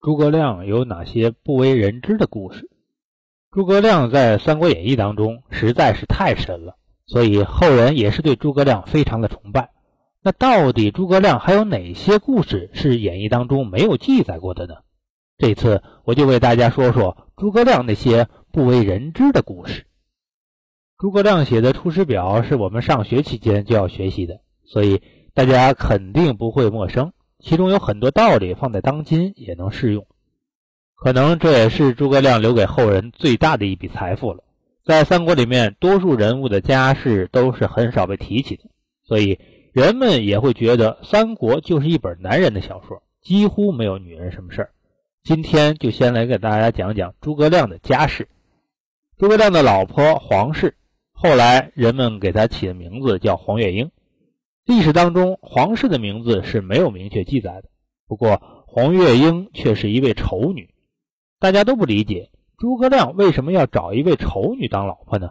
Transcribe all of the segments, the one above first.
诸葛亮有哪些不为人知的故事？诸葛亮在《三国演义》当中实在是太神了，所以后人也是对诸葛亮非常的崇拜。那到底诸葛亮还有哪些故事是演义当中没有记载过的呢？这次我就为大家说说诸葛亮那些不为人知的故事。诸葛亮写的《出师表》是我们上学期间就要学习的，所以大家肯定不会陌生。其中有很多道理放在当今也能适用，可能这也是诸葛亮留给后人最大的一笔财富了。在三国里面，多数人物的家世都是很少被提起的，所以人们也会觉得三国就是一本男人的小说，几乎没有女人什么事儿。今天就先来给大家讲讲诸葛亮的家世。诸葛亮的老婆黄氏，后来人们给他起的名字叫黄月英。历史当中，皇室的名字是没有明确记载的。不过，黄月英却是一位丑女，大家都不理解诸葛亮为什么要找一位丑女当老婆呢？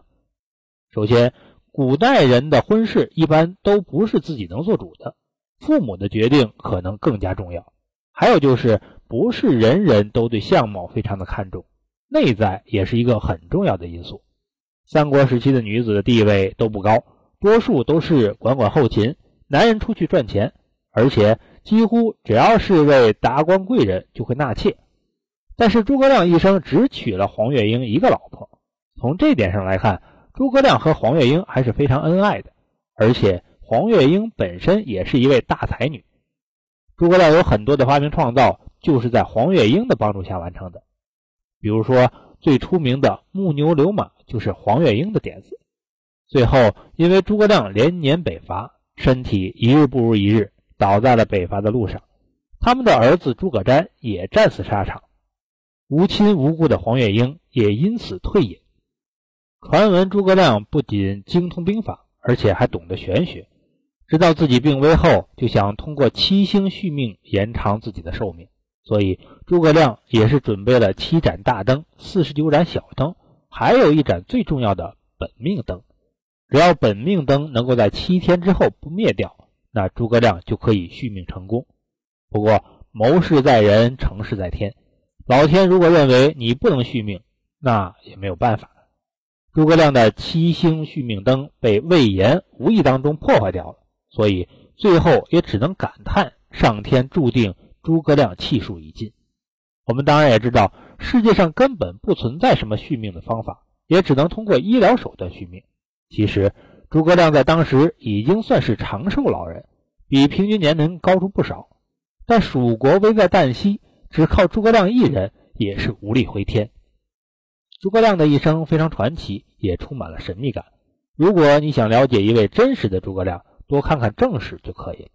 首先，古代人的婚事一般都不是自己能做主的，父母的决定可能更加重要。还有就是，不是人人都对相貌非常的看重，内在也是一个很重要的因素。三国时期的女子的地位都不高，多数都是管管后勤。男人出去赚钱，而且几乎只要是位达官贵人就会纳妾。但是诸葛亮一生只娶了黄月英一个老婆，从这点上来看，诸葛亮和黄月英还是非常恩爱的。而且黄月英本身也是一位大才女，诸葛亮有很多的发明创造就是在黄月英的帮助下完成的。比如说最出名的木牛流马就是黄月英的点子。最后因为诸葛亮连年北伐。身体一日不如一日，倒在了北伐的路上。他们的儿子诸葛瞻也战死沙场，无亲无故的黄月英也因此退隐。传闻诸葛亮不仅精通兵法，而且还懂得玄学。知道自己病危后，就想通过七星续命延长自己的寿命。所以诸葛亮也是准备了七盏大灯、四十九盏小灯，还有一盏最重要的本命灯。只要本命灯能够在七天之后不灭掉，那诸葛亮就可以续命成功。不过谋事在人，成事在天。老天如果认为你不能续命，那也没有办法。诸葛亮的七星续命灯被魏延无意当中破坏掉了，所以最后也只能感叹上天注定诸葛亮气数已尽。我们当然也知道，世界上根本不存在什么续命的方法，也只能通过医疗手段续命。其实，诸葛亮在当时已经算是长寿老人，比平均年龄高出不少。但蜀国危在旦夕，只靠诸葛亮一人也是无力回天。诸葛亮的一生非常传奇，也充满了神秘感。如果你想了解一位真实的诸葛亮，多看看正史就可以了。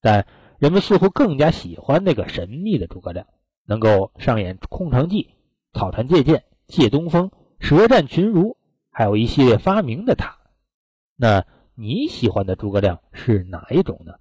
但人们似乎更加喜欢那个神秘的诸葛亮，能够上演空城计、草船借箭、借东风、舌战群儒。还有一系列发明的他，那你喜欢的诸葛亮是哪一种呢？